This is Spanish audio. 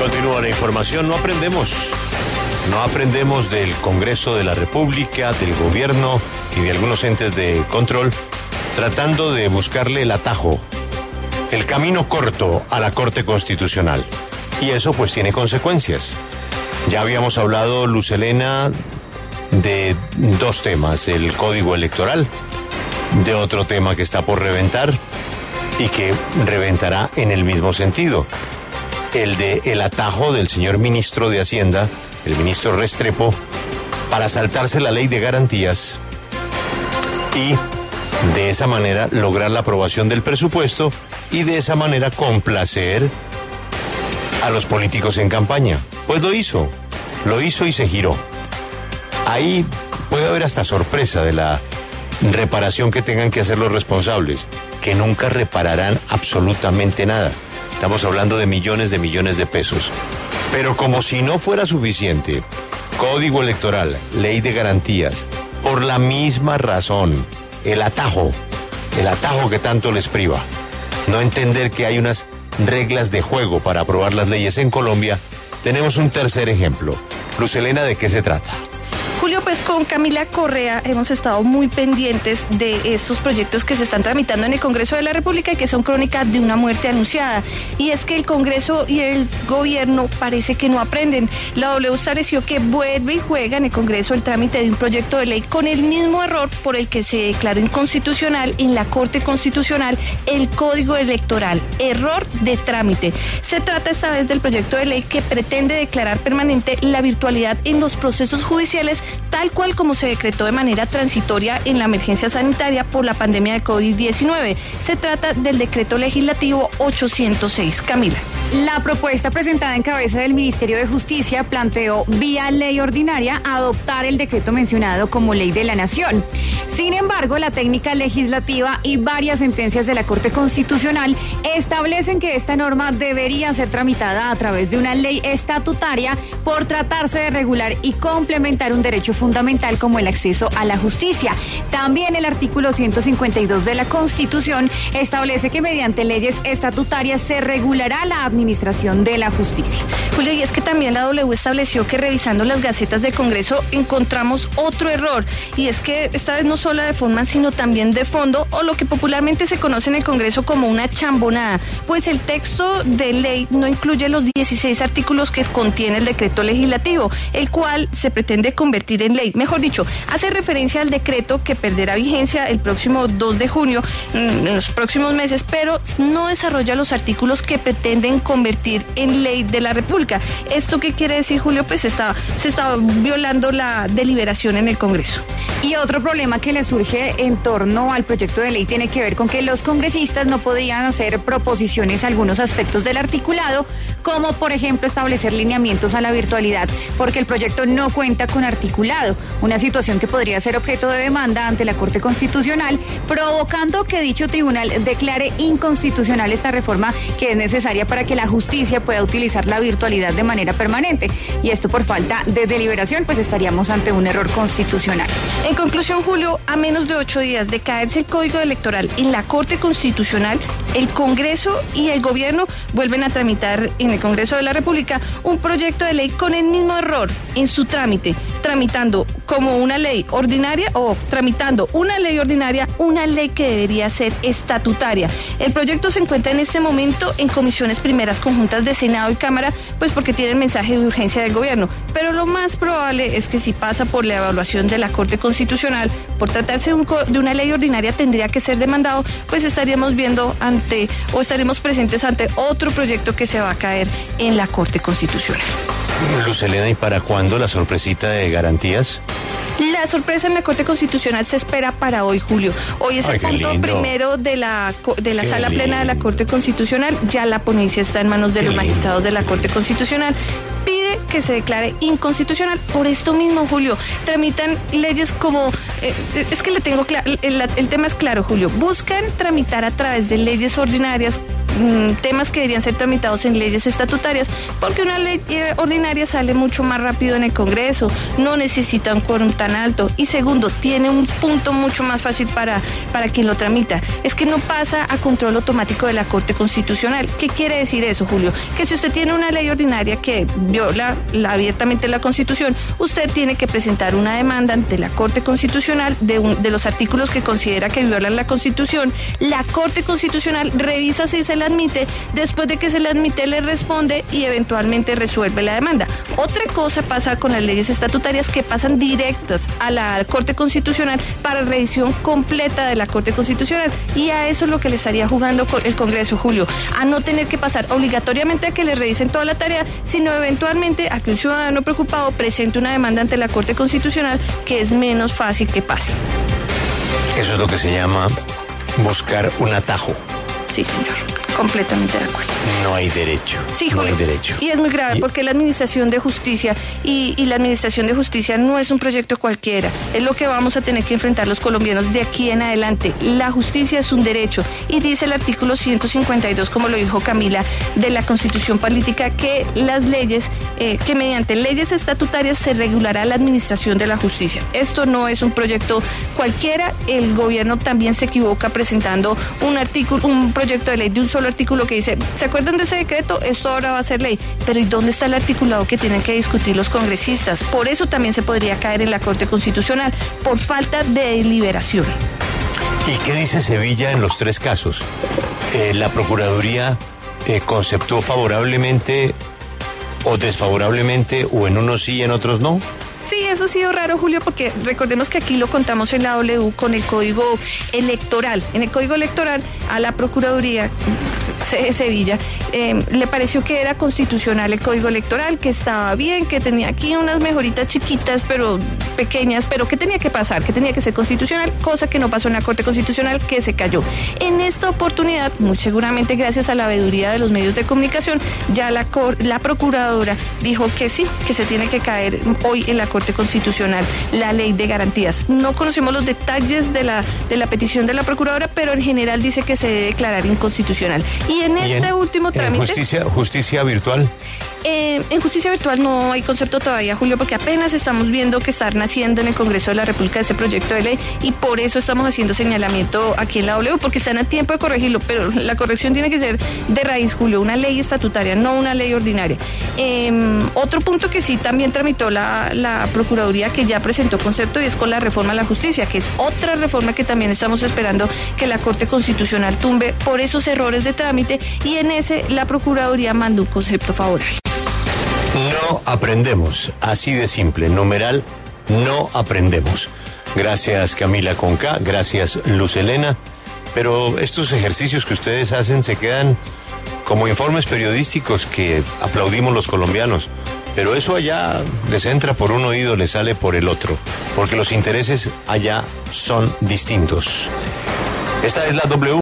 Continúa la información, no aprendemos. No aprendemos del Congreso de la República, del gobierno y de algunos entes de control, tratando de buscarle el atajo, el camino corto a la Corte Constitucional. Y eso pues tiene consecuencias. Ya habíamos hablado, Luz Elena, de dos temas, el código electoral, de otro tema que está por reventar y que reventará en el mismo sentido, el de el atajo del señor ministro de Hacienda, el ministro Restrepo, para saltarse la ley de garantías y de esa manera lograr la aprobación del presupuesto y de esa manera complacer a los políticos en campaña. Pues lo hizo, lo hizo y se giró. Ahí puede haber hasta sorpresa de la reparación que tengan que hacer los responsables, que nunca repararán absolutamente nada. Estamos hablando de millones de millones de pesos. Pero como si no fuera suficiente, código electoral, ley de garantías, por la misma razón, el atajo, el atajo que tanto les priva. No entender que hay unas reglas de juego para aprobar las leyes en Colombia, tenemos un tercer ejemplo. Luz Elena, ¿de qué se trata? Pues con Camila Correa hemos estado muy pendientes de estos proyectos que se están tramitando en el Congreso de la República y que son crónicas de una muerte anunciada. Y es que el Congreso y el gobierno parece que no aprenden. La W estableció que vuelve y juega en el Congreso el trámite de un proyecto de ley con el mismo error por el que se declaró inconstitucional en la Corte Constitucional el Código Electoral. Error de trámite. Se trata esta vez del proyecto de ley que pretende declarar permanente la virtualidad en los procesos judiciales tal cual como se decretó de manera transitoria en la emergencia sanitaria por la pandemia de COVID-19. Se trata del decreto legislativo 806. Camila. La propuesta presentada en cabeza del Ministerio de Justicia planteó vía ley ordinaria adoptar el decreto mencionado como ley de la nación. Sin embargo, la técnica legislativa y varias sentencias de la Corte Constitucional establecen que esta norma debería ser tramitada a través de una ley estatutaria por tratarse de regular y complementar un derecho fundamental como el acceso a la justicia. También el artículo 152 de la Constitución establece que mediante leyes estatutarias se regulará la administración de la justicia. Julio, y es que también la W estableció que revisando las gacetas del Congreso encontramos otro error, y es que esta vez no solo de forma, sino también de fondo, o lo que popularmente se conoce en el Congreso como una chambonada, pues el texto de ley no incluye los 16 artículos que contiene el decreto legislativo, el cual se pretende convertir en ley. Mejor dicho, hace referencia al decreto que perderá vigencia el próximo 2 de junio, mm, en los próximos meses, pero no desarrolla los artículos que pretenden convertir en ley de la República. ¿Esto qué quiere decir, Julio? Pues está, se está violando la deliberación en el Congreso. Y otro problema que le surge en torno al proyecto de ley tiene que ver con que los congresistas no podían hacer proposiciones a algunos aspectos del articulado, como por ejemplo establecer lineamientos a la virtualidad, porque el proyecto no cuenta con articulado, una situación que podría ser objeto de demanda ante la Corte Constitucional, provocando que dicho tribunal declare inconstitucional esta reforma que es necesaria para que la justicia pueda utilizar la virtualidad de manera permanente. Y esto por falta de deliberación, pues estaríamos ante un error constitucional. En conclusión, Julio, a menos de ocho días de caerse el Código Electoral en la Corte Constitucional, el Congreso y el Gobierno vuelven a tramitar en el Congreso de la República un proyecto de ley con el mismo error en su trámite, tramitando como una ley ordinaria o tramitando una ley ordinaria, una ley que debería ser estatutaria. El proyecto se encuentra en este momento en comisiones primeras conjuntas de Senado y Cámara, pues porque tiene el mensaje de urgencia del gobierno. Pero lo más probable es que si pasa por la evaluación de la Corte Constitucional, por tratarse de, una ley ordinaria, tendría que ser demandado, pues estaríamos viendo ante o estaremos presentes ante otro proyecto que se va a caer en la Corte Constitucional. Luz Elena, ¿y para cuándo la sorpresita de garantías? La sorpresa en la Corte Constitucional se espera para hoy, Julio. Hoy es Ay, el punto lindo. primero de la, de la Qué sala plena de la. Corte Constitucional. Ya la ponencia está en manos de Qué los lindo. magistrados de la Corte Constitucional. Pide que se declare inconstitucional. Por esto mismo, Julio, tramitan leyes como... eh, es que le tengo claro, el tema es claro, Julio. Buscan tramitar a través de leyes ordinarias mm, temas que deberían ser tramitados en leyes estatutarias, porque una ley eh, ordinaria sale mucho más rápido en el Congreso, no necesita un quórum tan alto y segundo, tiene un punto mucho más fácil para, para quien lo tramita, es que no pasa a control automático de la Corte Constitucional. ¿Qué quiere decir eso, Julio? Que si usted tiene una ley ordinaria que viola la, abiertamente la Constitución, usted tiene que presentar una demanda ante la Corte Constitucional de, de los artículos que considera que violan la Constitución. La Corte Constitucional revisa si se le admite, después de que se le admite le responde y eventualmente resuelve la demanda. Otra cosa pasa con las leyes estatutarias que pasan directas a la Corte Constitucional para revisión completa de la Corte Constitucional y a eso es lo que le estaría jugando el Congreso, Julio, a no tener que pasar obligatoriamente a que le revisen toda la tarea, sino eventualmente a que un ciudadano preocupado presente una demanda ante la Corte Constitucional que es menos fácil que pase. Eso es lo que se llama buscar un atajo. Sí, señor. Completamente de acuerdo. No hay derecho. Sí, no hay derecho. Y es muy grave porque la Administración de Justicia y, y, la Administración de Justicia no es un proyecto cualquiera. Es lo que vamos a tener que enfrentar los colombianos de aquí en adelante. La justicia es un derecho y dice el artículo 152, como lo dijo Camila, de la Constitución Política, que las leyes, eh, que mediante leyes estatutarias se regulará la administración de la justicia. Esto no es un proyecto cualquiera. El gobierno también se equivoca presentando un artículo, un proyecto de ley de un solo artículo que dice, ¿se acuerdan de ese decreto? Esto ahora va a ser ley. Pero ¿y dónde está el articulado que tienen que discutir los congresistas? Por eso también se podría caer en la Corte Constitucional, por falta de deliberación. ¿Y qué dice Sevilla en los tres casos? Eh, la Procuraduría eh, conceptuó favorablemente o desfavorablemente, o en unos sí y en otros no. Sí, eso ha sido raro, Julio, porque recordemos que aquí lo contamos en la W con el código electoral. En el código electoral a la Procuraduría Sevilla eh, le pareció que era constitucional el código electoral, que estaba bien, que tenía aquí unas mejoritas chiquitas, pero pequeñas, pero que tenía que pasar, que tenía que ser constitucional, cosa que no pasó en la Corte Constitucional, que se cayó. En esta oportunidad, muy seguramente gracias a la veeduría de los medios de comunicación, ya la, la Procuradora dijo que sí, que se tiene que caer hoy en la Corte Constitucional la ley de garantías. No conocemos los detalles de la, de la petición de la Procuradora, pero en general dice que se debe declarar inconstitucional. Y en este último trámite... Justicia, justicia virtual. Eh, en justicia virtual no hay concepto todavía, Julio, porque apenas estamos viendo que está naciendo en el Congreso de la República ese proyecto de ley y por eso estamos haciendo señalamiento aquí en la W, porque están a tiempo de corregirlo, pero la corrección tiene que ser de raíz, Julio, una ley estatutaria, no una ley ordinaria. Em, otro punto que sí también tramitó la, la Procuraduría, que ya presentó concepto, y es con la reforma a la justicia, que es otra reforma que también estamos esperando que la Corte Constitucional tumbe por esos errores de trámite y en ese la Procuraduría mandó un concepto favorable. No aprendemos, así de simple, numeral, no aprendemos. Gracias Camila Conca, gracias Luz Elena, pero estos ejercicios que ustedes hacen se quedan como informes periodísticos que aplaudimos los colombianos. Pero eso allá les entra por un oído, les sale por el otro, porque los intereses allá son distintos. Esta es la W.